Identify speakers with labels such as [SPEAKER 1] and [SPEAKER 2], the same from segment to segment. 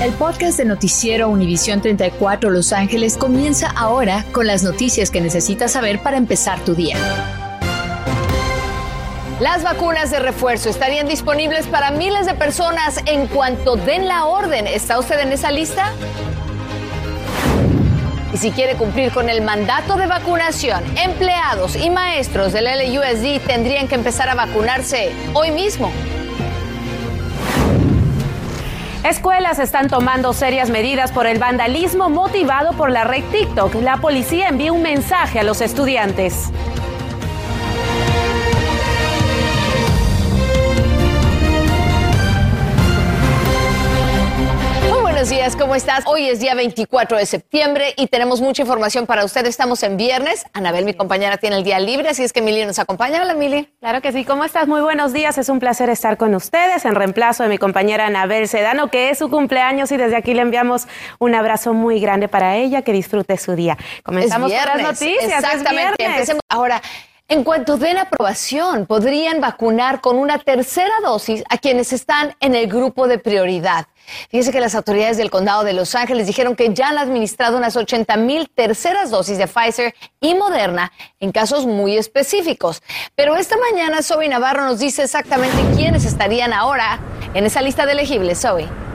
[SPEAKER 1] El podcast de Noticiero Univisión 34 Los Ángeles comienza ahora con las noticias que necesitas saber para empezar tu día.
[SPEAKER 2] Las vacunas de refuerzo estarían disponibles para miles de personas en cuanto den la orden. ¿Está usted en esa lista? Y si quiere cumplir con el mandato de vacunación, empleados y maestros del LUSD tendrían que empezar a vacunarse hoy mismo.
[SPEAKER 3] Escuelas están tomando serias medidas por el vandalismo motivado por la red TikTok. La policía envía un mensaje a los estudiantes.
[SPEAKER 2] Buenos días, ¿cómo estás? Hoy es día 24 de septiembre y tenemos mucha información para usted. Estamos en viernes. Anabel, mi compañera, tiene el día libre, así es que Mili nos acompaña. Hola, Mili.
[SPEAKER 3] Claro que sí. ¿Cómo estás? Muy buenos días. Es un placer estar con ustedes en reemplazo de mi compañera Anabel Sedano, que es su cumpleaños y desde aquí le enviamos un abrazo muy grande para ella. Que disfrute su día.
[SPEAKER 2] Comenzamos con las noticias. Exactamente. Empecemos ahora. En cuanto den aprobación, podrían vacunar con una tercera dosis a quienes están en el grupo de prioridad. Fíjese que las autoridades del condado de Los Ángeles dijeron que ya han administrado unas 80 mil terceras dosis de Pfizer y Moderna en casos muy específicos. Pero esta mañana Zoe Navarro nos dice exactamente quiénes estarían ahora en esa lista de elegibles. Zoe.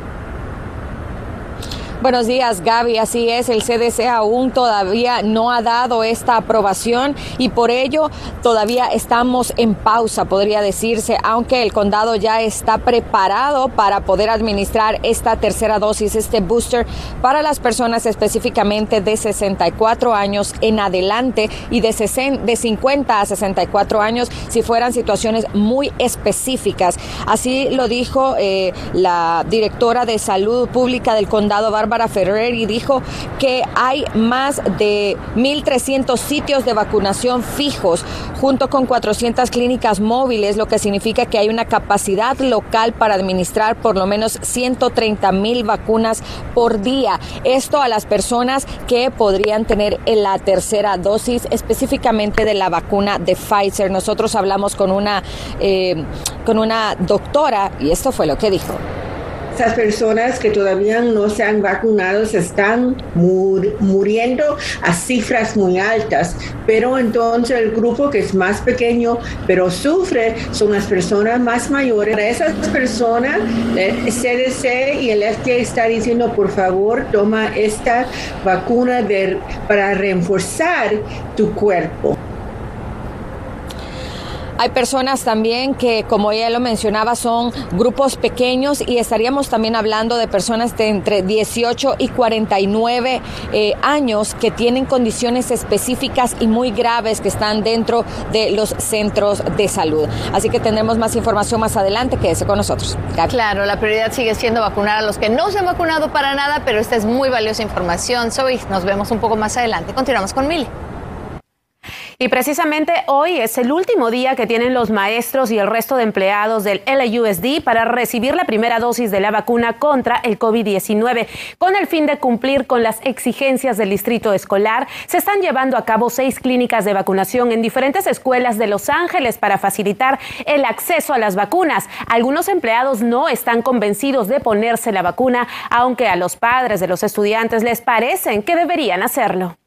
[SPEAKER 4] Buenos días, Gaby. Así es, el CDC aún todavía no ha dado esta aprobación y por ello todavía estamos en pausa, podría decirse, aunque el condado ya está preparado para poder administrar esta tercera dosis, este booster para las personas específicamente de 64 años en adelante y de, 50 a 64 años si fueran situaciones muy específicas. Así lo dijo eh, la directora de salud pública del condado, Bárbara Bárbara Ferrer y dijo que hay más de 1.300 sitios de vacunación fijos junto con 400 clínicas móviles, lo que significa que hay una capacidad local para administrar por lo menos 130 mil vacunas por día. Esto a las personas que podrían tener la tercera dosis específicamente de la vacuna de Pfizer. Nosotros hablamos con una, eh, con una doctora y esto fue lo que dijo.
[SPEAKER 5] Esas personas que todavía no se han vacunado se están muriendo a cifras muy altas, pero entonces el grupo que es más pequeño pero sufre son las personas más mayores. Para esas personas, el CDC y el FDA está diciendo, por favor, toma esta vacuna para reforzar tu cuerpo.
[SPEAKER 4] Hay personas también que, como ella lo mencionaba, son grupos pequeños y estaríamos también hablando de personas de entre 18 y 49 eh, años que tienen condiciones específicas y muy graves que están dentro de los centros de salud. Así que tendremos más información más adelante. Quédese con nosotros.
[SPEAKER 2] Claro, la prioridad sigue siendo vacunar a los que no se han vacunado para nada, pero esta es muy valiosa información. Soy, nos vemos un poco más adelante. Continuamos con Mili.
[SPEAKER 3] Y precisamente hoy es el último día que tienen los maestros y el resto de empleados del LAUSD para recibir la primera dosis de la vacuna contra el COVID-19. Con el fin de cumplir con las exigencias del distrito escolar, se están llevando a cabo seis clínicas de vacunación en diferentes escuelas de Los Ángeles para facilitar el acceso a las vacunas. Algunos empleados no están convencidos de ponerse la vacuna, aunque a los padres de los estudiantes les parecen que deberían hacerlo.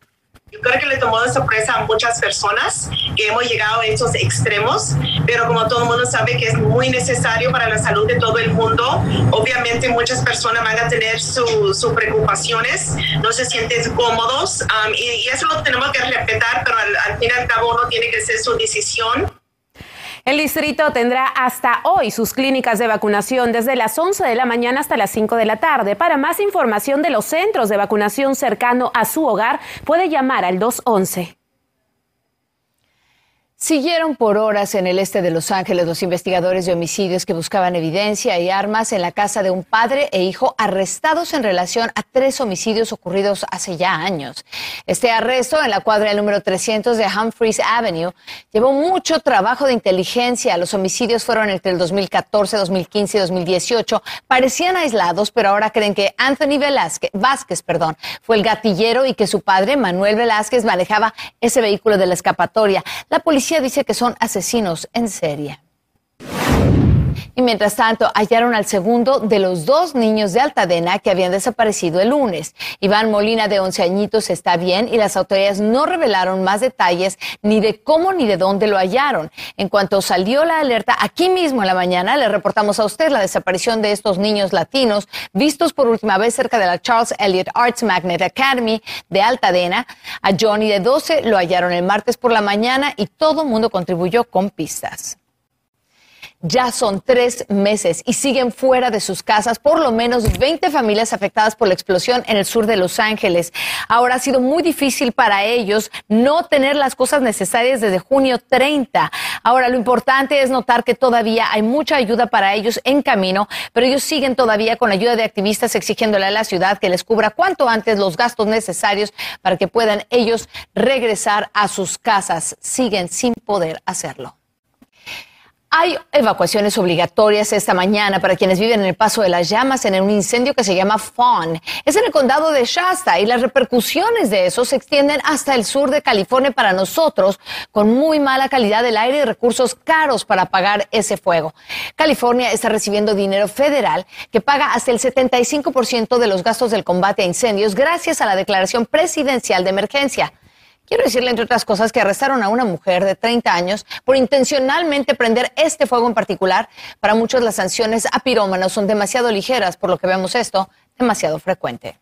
[SPEAKER 6] Yo creo que le tomó de sorpresa a muchas personas que hemos llegado a estos extremos, pero como todo el mundo sabe que es muy necesario para la salud de todo el mundo, obviamente muchas personas van a tener sus preocupaciones, no se sienten cómodos um, y, eso lo tenemos que respetar, pero al, al fin y al cabo uno tiene que hacer su decisión.
[SPEAKER 3] El distrito tendrá hasta hoy sus clínicas de vacunación desde las 11 de la mañana hasta las 5 de la tarde. Para más información de los centros de vacunación cercano a su hogar, puede llamar al 211.
[SPEAKER 2] Siguieron por horas en el este de Los Ángeles los investigadores de homicidios que buscaban evidencia y armas en la casa de un padre e hijo arrestados en relación a tres homicidios ocurridos hace ya años. Este arresto en la cuadra número 300 de Humphreys Avenue llevó mucho trabajo de inteligencia. Los homicidios fueron entre el 2014, 2015 y 2018. Parecían aislados, pero ahora creen que Anthony Velázquez, Vázquez perdón, fue el gatillero y que su padre, Manuel Velázquez, manejaba ese vehículo de la escapatoria. La policía dice que son asesinos en serie. Y mientras tanto, hallaron al segundo de los dos niños de Altadena que habían desaparecido el lunes. Iván Molina, de 11 añitos, está bien y las autoridades no revelaron más detalles ni de cómo ni de dónde lo hallaron. En cuanto salió la alerta, aquí mismo en la mañana le reportamos a usted la desaparición de estos niños latinos vistos por última vez cerca de la Charles Elliott Arts Magnet Academy de Altadena. A Johnny de 12 lo hallaron el martes por la mañana y todo el mundo contribuyó con pistas. Ya son tres meses y siguen fuera de sus casas por lo menos 20 familias afectadas por la explosión en el sur de Los Ángeles. Ahora ha sido muy difícil para ellos no tener las cosas necesarias desde junio 30. Ahora lo importante es notar que todavía hay mucha ayuda para ellos en camino, pero ellos siguen todavía con ayuda de activistas exigiéndole a la ciudad que les cubra cuanto antes los gastos necesarios para que puedan ellos regresar a sus casas. Siguen sin poder hacerlo. Hay evacuaciones obligatorias esta mañana para quienes viven en el Paso de las Llamas en un incendio que se llama Fawn. Es en el condado de Shasta y las repercusiones de eso se extienden hasta el sur de California para nosotros, con muy mala calidad del aire y recursos caros para apagar ese fuego. California está recibiendo dinero federal que paga hasta el 75% de los gastos del combate a incendios gracias a la declaración presidencial de emergencia. Quiero decirle, entre otras cosas, que arrestaron a una mujer de 30 años por intencionalmente prender este fuego en particular. Para muchos las sanciones a pirómanos son demasiado ligeras, por lo que vemos esto demasiado frecuente.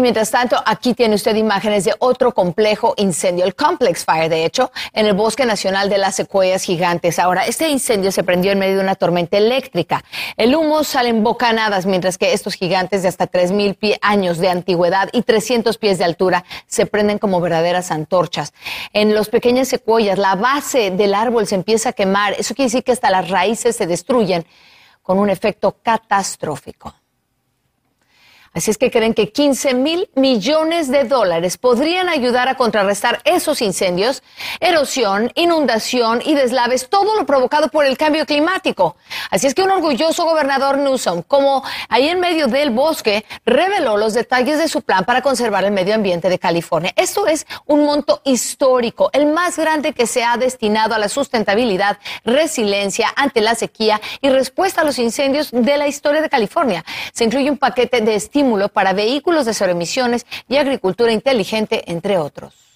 [SPEAKER 2] Y mientras tanto, aquí tiene usted imágenes de otro complejo incendio, el Complex Fire, de hecho, en el Bosque Nacional de las Secuoyas Gigantes. Ahora, este incendio se prendió en medio de una tormenta eléctrica. El humo sale en bocanadas, mientras que estos gigantes de hasta 3.000 años de antigüedad y 300 pies de altura se prenden como verdaderas antorchas. En los pequeños secuoyas, la base del árbol se empieza a quemar. Eso quiere decir que hasta las raíces se destruyen con un efecto catastrófico. Así es que creen que 15 mil millones de dólares podrían ayudar a contrarrestar esos incendios, erosión, inundación y deslaves, todo lo provocado por el cambio climático. Así es que un orgulloso gobernador Newsom, como ahí en medio del bosque, reveló los detalles de su plan para conservar el medio ambiente de California. Esto es un monto histórico, el más grande que se ha destinado a la sustentabilidad, resiliencia ante la sequía y respuesta a los incendios de la historia de California. Se incluye un paquete de para vehículos de cero emisiones y agricultura inteligente, entre otros.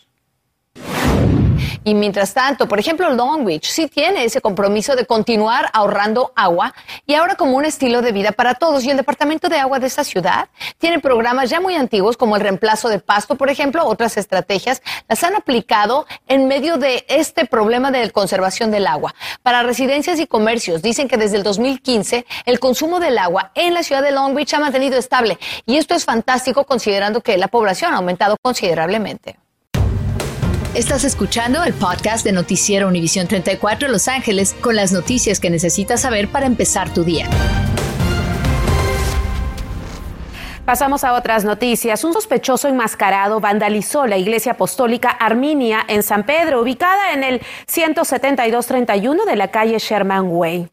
[SPEAKER 2] Y mientras tanto, por ejemplo, Long Beach sí tiene ese compromiso de continuar ahorrando agua y ahora como un estilo de vida para todos. Y el Departamento de Agua de esta ciudad tiene programas ya muy antiguos como el reemplazo de pasto, por ejemplo, otras estrategias las han aplicado en medio de este problema de conservación del agua. Para residencias y comercios, dicen que desde el 2015 el consumo del agua en la ciudad de Long Beach ha mantenido estable. Y esto es fantástico considerando que la población ha aumentado considerablemente.
[SPEAKER 1] Estás escuchando el podcast de Noticiero Univisión 34 Los Ángeles con las noticias que necesitas saber para empezar tu día.
[SPEAKER 3] Pasamos a otras noticias. Un sospechoso enmascarado vandalizó la iglesia apostólica Arminia en San Pedro, ubicada en el 17231 de la calle Sherman Way.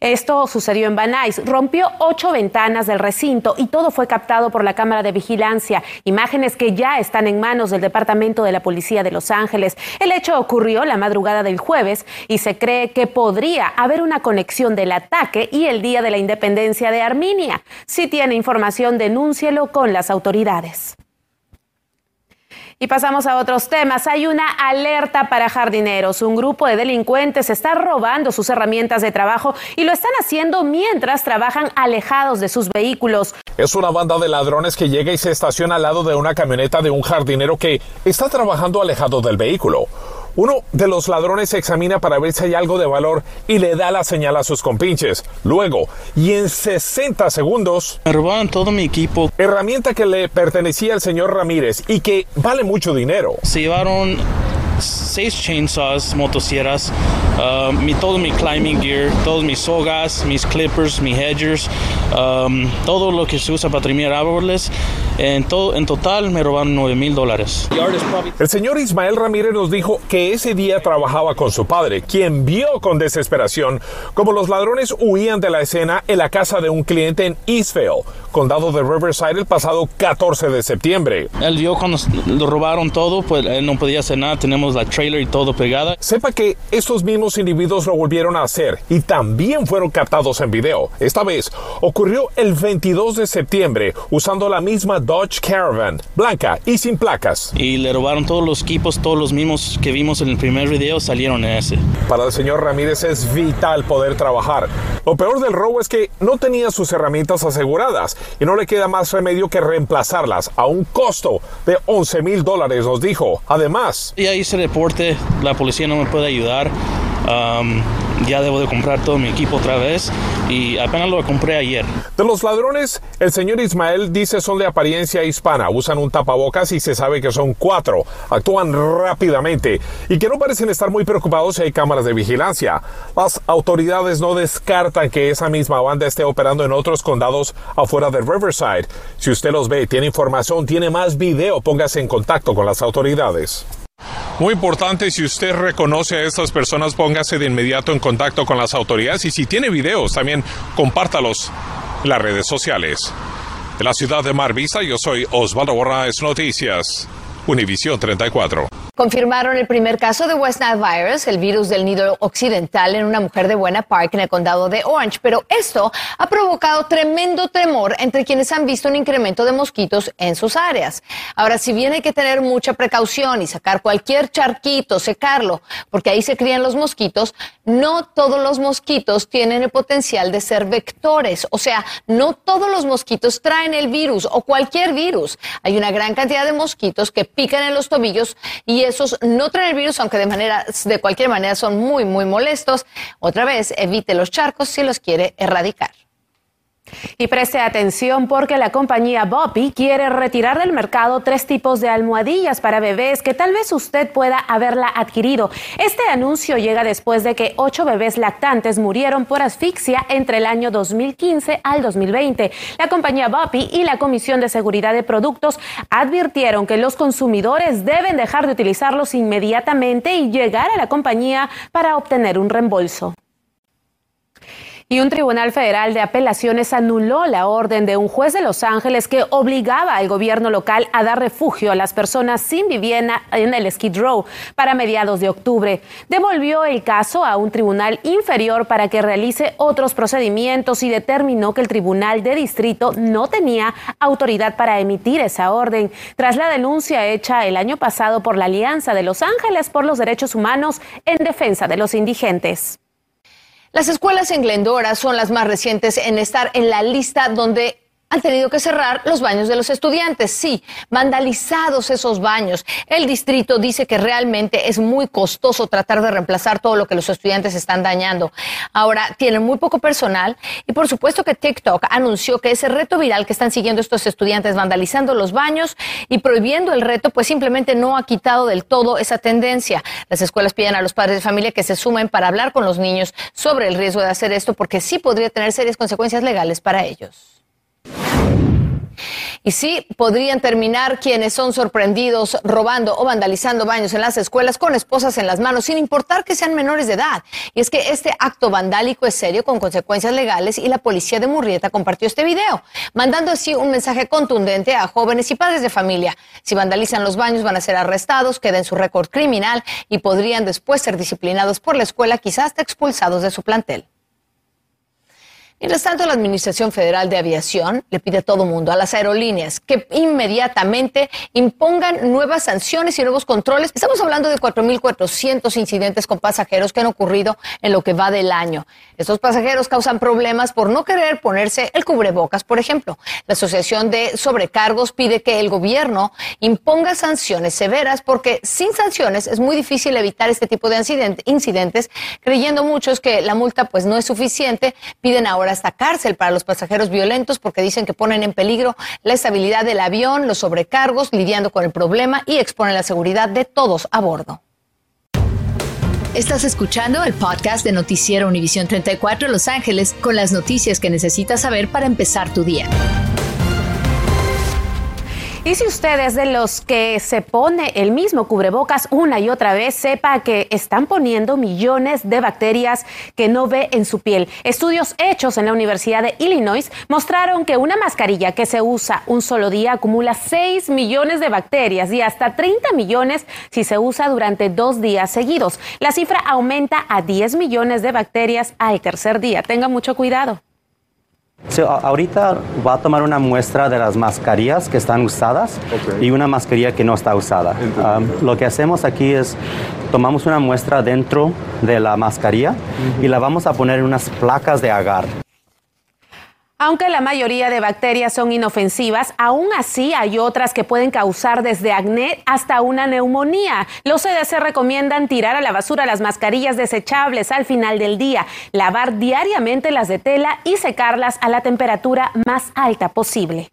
[SPEAKER 3] Esto sucedió en Van Rompió ocho ventanas del recinto y todo fue captado por la cámara de vigilancia. Imágenes que ya están en manos del Departamento de la Policía de Los Ángeles. El hecho ocurrió la madrugada del jueves y se cree que podría haber una conexión del ataque y el Día de la Independencia de Armenia. Si tiene información, denúncielo con las autoridades. Y pasamos a otros temas. Hay una alerta para jardineros. Un grupo de delincuentes está robando sus herramientas de trabajo y lo están haciendo mientras trabajan alejados de sus vehículos.
[SPEAKER 7] Es una banda de ladrones que llega y se estaciona al lado de una camioneta de un jardinero que está trabajando alejado del vehículo. Uno de los ladrones se examina para ver si hay algo de valor y le da la señal a sus compinches. Luego, y en 60 segundos...
[SPEAKER 8] Me robaron todo mi equipo.
[SPEAKER 7] Herramienta que le pertenecía al señor Ramírez y que vale mucho dinero.
[SPEAKER 8] Se llevaron seis chainsaws, motosierras, uh, mi, todo mi climbing gear, todos mis sogas, mis clippers, mis hedgers, um, todo lo que se usa para trimar árboles. En, todo, en total me robaron 9 mil dólares.
[SPEAKER 7] El señor Ismael Ramírez nos dijo que ese día trabajaba con su padre, quien vio con desesperación como los ladrones huían de la escena en la casa de un cliente en Eastvale, condado de Riverside, el pasado 14 de septiembre.
[SPEAKER 8] Él vio cuando lo robaron todo, pues él no podía hacer nada. Tenemos la trailer trailer y todo pegada.
[SPEAKER 7] Sepa que estos mismos individuos lo volvieron a hacer y también fueron captados en video. Esta vez ocurrió el 22 de septiembre usando la misma Dodge Caravan, blanca y sin placas.
[SPEAKER 8] Y le robaron todos los equipos, todos los mismos que vimos en el primer video salieron en ese.
[SPEAKER 7] Para el señor Ramírez es vital poder trabajar. Lo peor del robo es que no tenía sus herramientas aseguradas y no le queda más remedio que reemplazarlas a un costo de 11 mil dólares, nos dijo. Además,
[SPEAKER 8] ya hice reporte, la policía no me puede ayudar. Um, ya debo de comprar todo mi equipo otra vez y apenas lo compré ayer.
[SPEAKER 7] De los ladrones, el señor Ismael dice son de apariencia hispana, usan un tapabocas y se sabe que son cuatro, actúan rápidamente y que no parecen estar muy preocupados si hay cámaras de vigilancia. Las autoridades no descartan que esa misma banda esté operando en otros condados afuera de Riverside. Si usted los ve, tiene información, tiene más video, póngase en contacto con las autoridades. Muy importante, si usted reconoce a estas personas, póngase de inmediato en contacto con las autoridades y si tiene videos, también compártalos en las redes sociales. De la ciudad de Mar Vista, yo soy Osvaldo Borraes Noticias, Univisión 34
[SPEAKER 2] confirmaron el primer caso de West Nile virus, el virus del nido occidental, en una mujer de Buena Park en el condado de Orange. Pero esto ha provocado tremendo temor entre quienes han visto un incremento de mosquitos en sus áreas. Ahora, si bien hay que tener mucha precaución y sacar cualquier charquito, secarlo, porque ahí se crían los mosquitos, no todos los mosquitos tienen el potencial de ser vectores. O sea, no todos los mosquitos traen el virus o cualquier virus. Hay una gran cantidad de mosquitos que pican en los tobillos y esos no traen el virus, aunque de manera, de cualquier manera son muy, muy molestos. Otra vez, evite los charcos si los quiere erradicar.
[SPEAKER 3] Y preste atención porque la compañía Boppy quiere retirar del mercado tres tipos de almohadillas para bebés que tal vez usted pueda haberla adquirido. Este anuncio llega después de que ocho bebés lactantes murieron por asfixia entre el año 2015 al 2020. La compañía Boppy y la Comisión de Seguridad de Productos advirtieron que los consumidores deben dejar de utilizarlos inmediatamente y llegar a la compañía para obtener un reembolso y un tribunal federal de apelaciones anuló la orden de un juez de Los Ángeles que obligaba al gobierno local a dar refugio a las personas sin vivienda en el Skid Row para mediados de octubre. Devolvió el caso a un tribunal inferior para que realice otros procedimientos y determinó que el tribunal de distrito no tenía autoridad para emitir esa orden. Tras la denuncia hecha el año pasado por la Alianza de Los Ángeles por los Derechos Humanos en defensa de los indigentes.
[SPEAKER 2] Las escuelas en Glendora son las más recientes en estar en la lista donde han tenido que cerrar los baños de los estudiantes. Sí, vandalizados esos baños. El distrito dice que realmente es muy costoso tratar de reemplazar todo lo que los estudiantes están dañando. Ahora, tienen muy poco personal y por supuesto que TikTok anunció que ese reto viral que están siguiendo estos estudiantes vandalizando los baños y prohibiendo el reto, pues simplemente no ha quitado del todo esa tendencia. Las escuelas piden a los padres de familia que se sumen para hablar con los niños sobre el riesgo de hacer esto porque sí podría tener serias consecuencias legales para ellos. Y sí, podrían terminar quienes son sorprendidos robando o vandalizando baños en las escuelas con esposas en las manos, sin importar que sean menores de edad. Y es que este acto vandálico es serio con consecuencias legales y la policía de Murrieta compartió este video, mandando así un mensaje contundente a jóvenes y padres de familia. Si vandalizan los baños van a ser arrestados, queden su récord criminal y podrían después ser disciplinados por la escuela, quizás hasta expulsados de su plantel. Mientras tanto, la Administración Federal de Aviación le pide a todo mundo, a las aerolíneas, que inmediatamente impongan nuevas sanciones y nuevos controles. Estamos hablando de 4.400 incidentes con pasajeros que han ocurrido en lo que va del año. Estos pasajeros causan problemas por no querer ponerse el cubrebocas, por ejemplo. La Asociación de Sobrecargos pide que el gobierno imponga sanciones severas porque sin sanciones es muy difícil evitar este tipo de incidentes, creyendo muchos que la multa pues no es suficiente. Piden ahora hasta cárcel para los pasajeros violentos porque dicen que ponen en peligro la estabilidad del avión, los sobrecargos, lidiando con el problema y exponen la seguridad de todos a bordo.
[SPEAKER 1] Estás escuchando el podcast de Noticiero Univisión 34 Los Ángeles con las noticias que necesitas saber para empezar tu día.
[SPEAKER 3] Y si usted es de los que se pone el mismo cubrebocas una y otra vez, sepa que están poniendo millones de bacterias que no ve en su piel. Estudios hechos en la Universidad de Illinois mostraron que una mascarilla que se usa un solo día acumula 6 millones de bacterias y hasta 30 millones si se usa durante dos días seguidos. La cifra aumenta a 10 millones de bacterias al tercer día. Tenga mucho cuidado.
[SPEAKER 9] Sí, ahorita va a tomar una muestra de las mascarillas que están usadas y una mascarilla que no está usada. lo que hacemos aquí es tomamos una muestra dentro de la mascarilla y la vamos a poner en unas placas de agar.
[SPEAKER 3] Aunque la mayoría de bacterias son inofensivas, aún así hay otras que pueden causar desde acné hasta una neumonía. Los CDC recomiendan tirar a la basura las mascarillas desechables al final del día, lavar diariamente las de tela y secarlas a la temperatura más alta posible.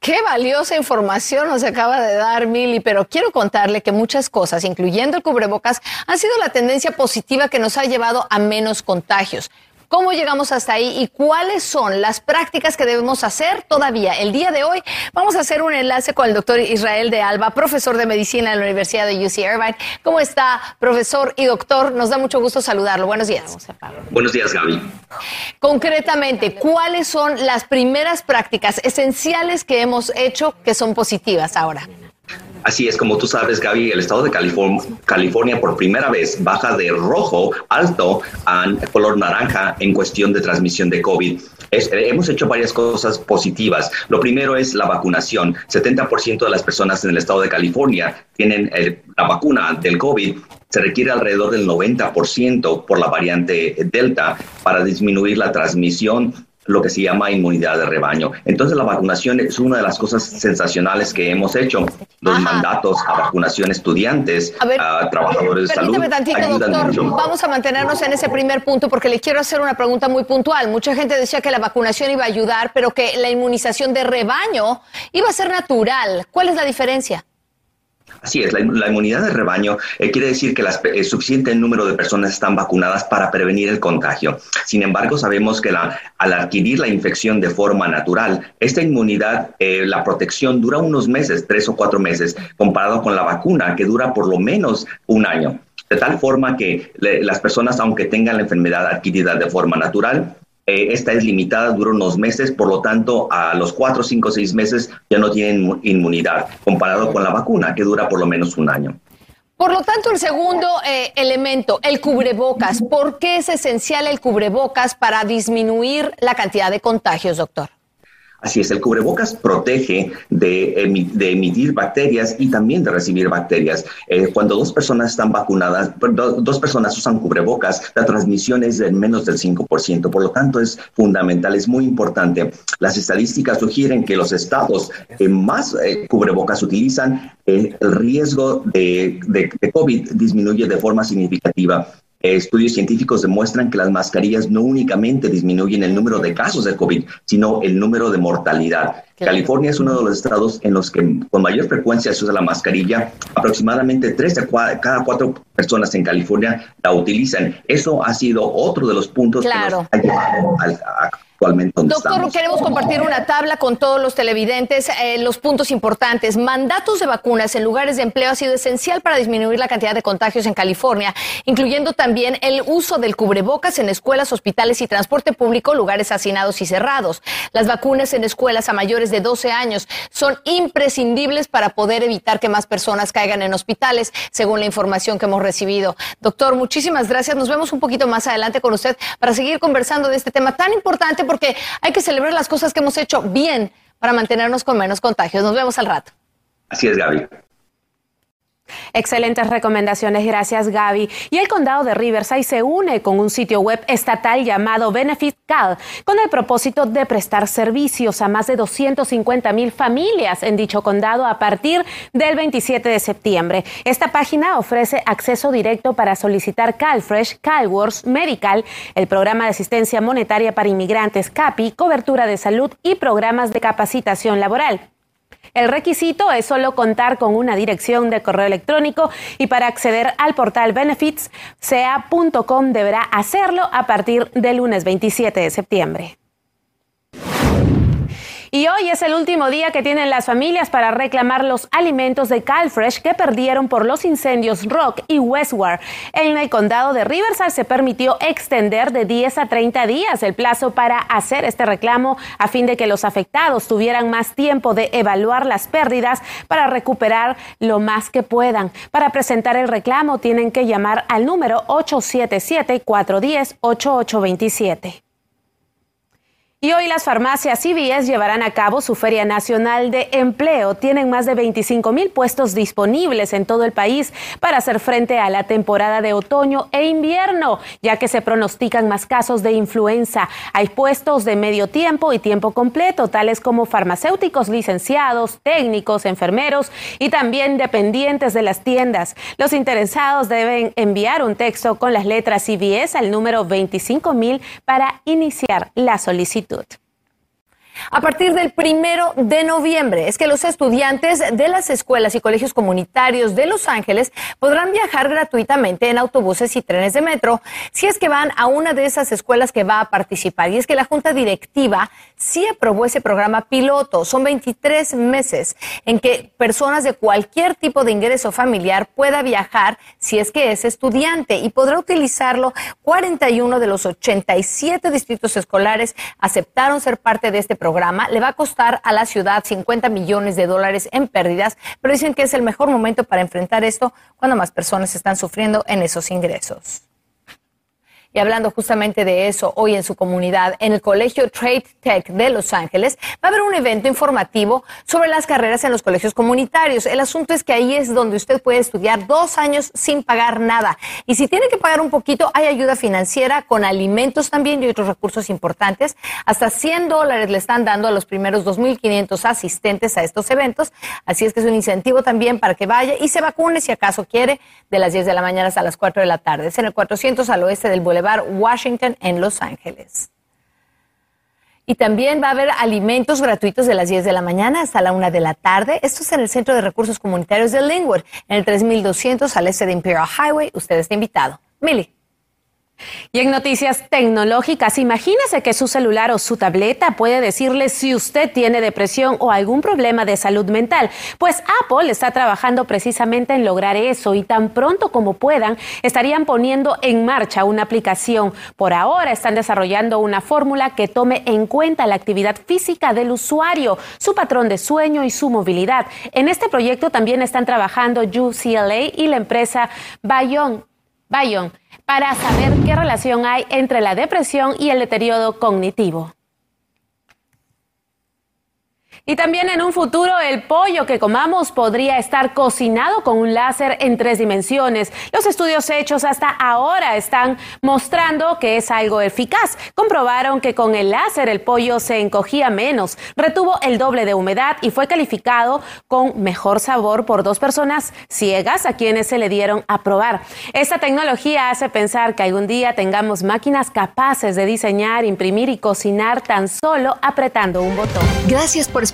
[SPEAKER 2] Qué valiosa información nos acaba de dar Mili, pero quiero contarle que muchas cosas, incluyendo el cubrebocas, han sido la tendencia positiva que nos ha llevado a menos contagios. ¿Cómo llegamos hasta ahí y cuáles son las prácticas que debemos hacer todavía? El día de hoy vamos a hacer un enlace con el doctor Israel de Alba, profesor de medicina en la Universidad de UC Irvine. ¿Cómo está, profesor y doctor? Nos da mucho gusto saludarlo. Buenos días.
[SPEAKER 10] Buenos días, Gaby.
[SPEAKER 2] Concretamente, ¿cuáles son las primeras prácticas esenciales que hemos hecho que son positivas ahora?
[SPEAKER 10] Así es, como tú sabes, Gaby, el estado de California, por primera vez baja de rojo alto a color naranja en cuestión de transmisión de COVID. hemos hecho varias cosas positivas. Lo primero es la vacunación. 70% de las personas en el estado de California tienen la vacuna del COVID. Se requiere alrededor del 90% por la variante Delta para disminuir la transmisión lo que se llama inmunidad de rebaño. Entonces la vacunación es una de las cosas sensacionales que hemos hecho. Los mandatos a vacunación estudiantes, a, trabajadores de salud.
[SPEAKER 2] Tantito, doctor. Vamos a mantenernos en ese primer punto porque le quiero hacer una pregunta muy puntual. Mucha gente decía que la vacunación iba a ayudar, pero que la inmunización de rebaño iba a ser natural. ¿Cuál es la diferencia?
[SPEAKER 10] Así es, la, inmunidad de rebaño eh, quiere decir que el suficiente número de personas están vacunadas para prevenir el contagio. Sin embargo, sabemos que al adquirir la infección de forma natural, esta inmunidad, eh, la protección dura unos meses, tres o cuatro meses, comparado con la vacuna que dura por lo menos un año. De tal forma que las personas, aunque tengan la enfermedad adquirida de forma natural, eh, esta es limitada, dura unos meses, por lo tanto, a los cuatro, cinco, seis meses ya no tienen inmunidad, comparado con la vacuna, que dura por lo menos un año.
[SPEAKER 2] Por lo tanto, el segundo eh, elemento, el cubrebocas. ¿Por qué es esencial el cubrebocas para disminuir la cantidad de contagios, doctor?
[SPEAKER 10] Así es, el cubrebocas protege de, emitir bacterias y también de recibir bacterias. Eh, cuando dos personas están vacunadas, dos personas usan cubrebocas, la transmisión es de menos del 5%. Por lo tanto, es fundamental, es muy importante. Las estadísticas sugieren que los estados que más eh, cubrebocas utilizan, el riesgo de COVID disminuye de forma significativa. Estudios científicos demuestran que las mascarillas no únicamente disminuyen el número de casos de COVID, sino el número de mortalidad. California es uno de los estados en los que con mayor frecuencia se usa la mascarilla. Aproximadamente tres de cada cuatro personas en California la utilizan. Eso ha sido otro de los puntos que nos ha llevado a,
[SPEAKER 2] Doctor, queremos compartir una tabla con todos los televidentes, eh, los puntos importantes. Mandatos de vacunas en lugares de empleo ha sido esencial para disminuir la cantidad de contagios en California, incluyendo también el uso del cubrebocas en escuelas, hospitales y transporte público, lugares hacinados y cerrados. Las vacunas en escuelas a mayores de 12 años son imprescindibles para poder evitar que más personas caigan en hospitales, según la información que hemos recibido. Doctor, muchísimas gracias. Nos vemos un poquito más adelante con usted para seguir conversando de este tema tan importante porque hay que celebrar las cosas que hemos hecho bien para mantenernos con menos contagios. Nos vemos al rato.
[SPEAKER 10] Así es, Gaby.
[SPEAKER 3] Excelentes recomendaciones, gracias Gaby. Y el condado de Riverside se une con un sitio web estatal llamado Benefit Cal con el propósito de prestar servicios a más de 250 mil familias en dicho condado a partir del 27 de septiembre. Esta página ofrece acceso directo para solicitar CalFresh, CalWorks, Medical, el programa de asistencia monetaria para inmigrantes CAPI, cobertura de salud y programas de capacitación laboral. El requisito es solo contar con una dirección de correo electrónico y para acceder al portal benefits.ca.com deberá hacerlo a partir del lunes 27 de septiembre. Y hoy es el último día que tienen las familias para reclamar los alimentos de Calfresh que perdieron por los incendios Rock y Westward. En el condado de Riverside se permitió extender de 10 a 30 días el plazo para hacer este reclamo a fin de que los afectados tuvieran más tiempo de evaluar las pérdidas para recuperar lo más que puedan. Para presentar el reclamo tienen que llamar al número 877-410-8827. Y hoy las farmacias CVS llevarán a cabo su Feria Nacional de Empleo. Tienen más de 25 mil puestos disponibles en todo el país para hacer frente a la temporada de otoño e invierno, ya que se pronostican más casos de influenza. Hay puestos de medio tiempo y tiempo completo, tales como farmacéuticos licenciados, técnicos, enfermeros y también dependientes de las tiendas. Los interesados deben enviar un texto con las letras CVS al número 25 mil para iniciar la solicitud. идут.
[SPEAKER 2] A partir del primero de noviembre es que los estudiantes de las escuelas y colegios comunitarios de Los Ángeles podrán viajar gratuitamente en autobuses y trenes de metro si es que van a una de esas escuelas que va a participar. Y es que la Junta Directiva sí aprobó ese programa piloto. Son 23 meses en que personas de cualquier tipo de ingreso familiar pueda viajar si es que es estudiante y podrá utilizarlo. 41 de los 87 distritos escolares aceptaron ser parte de este programa programa le va a costar a la ciudad 50 millones de dólares en pérdidas, pero dicen que es el mejor momento para enfrentar esto cuando más personas están sufriendo en esos ingresos. Y hablando justamente de eso, hoy en su comunidad, en el Colegio Trade Tech de Los Ángeles, va a haber un evento informativo sobre las carreras en los colegios comunitarios. El asunto es que ahí es donde usted puede estudiar dos años sin pagar nada. Y si tiene que pagar un poquito, hay ayuda financiera con alimentos también y otros recursos importantes. Hasta 100 dólares le están dando a los primeros 2.500 asistentes a estos eventos. Así es que es un incentivo también para que vaya y se vacune si acaso quiere de las 10 de la mañana hasta las 4 de la tarde. En el 400 al oeste del Boulevard Washington en Los Ángeles. Y también va a haber alimentos gratuitos de las 10 de la mañana hasta la 1 de la tarde. Esto es en el Centro de Recursos Comunitarios de Linwood, en el 3200 al este de Imperial Highway. Usted está invitado. Millie.
[SPEAKER 3] Y en noticias tecnológicas, imagínese que su celular o su tableta puede decirle si usted tiene depresión o algún problema de salud mental. Pues Apple está trabajando precisamente en lograr eso y tan pronto como puedan estarían poniendo en marcha una aplicación. Por ahora están desarrollando una fórmula que tome en cuenta la actividad física del usuario, su patrón de sueño y su movilidad. En este proyecto también están trabajando UCLA y la empresa Bayon. Bayon para saber qué relación hay entre la depresión y el deterioro cognitivo. Y también en un futuro el pollo que comamos podría estar cocinado con un láser en tres dimensiones. Los estudios hechos hasta ahora están mostrando que es algo eficaz. Comprobaron que con el láser el pollo se encogía menos, retuvo el doble de humedad y fue calificado con mejor sabor por dos personas ciegas a quienes se le dieron a probar. Esta tecnología hace pensar que algún día tengamos máquinas capaces de diseñar, imprimir y cocinar tan solo apretando un botón.
[SPEAKER 1] Gracias por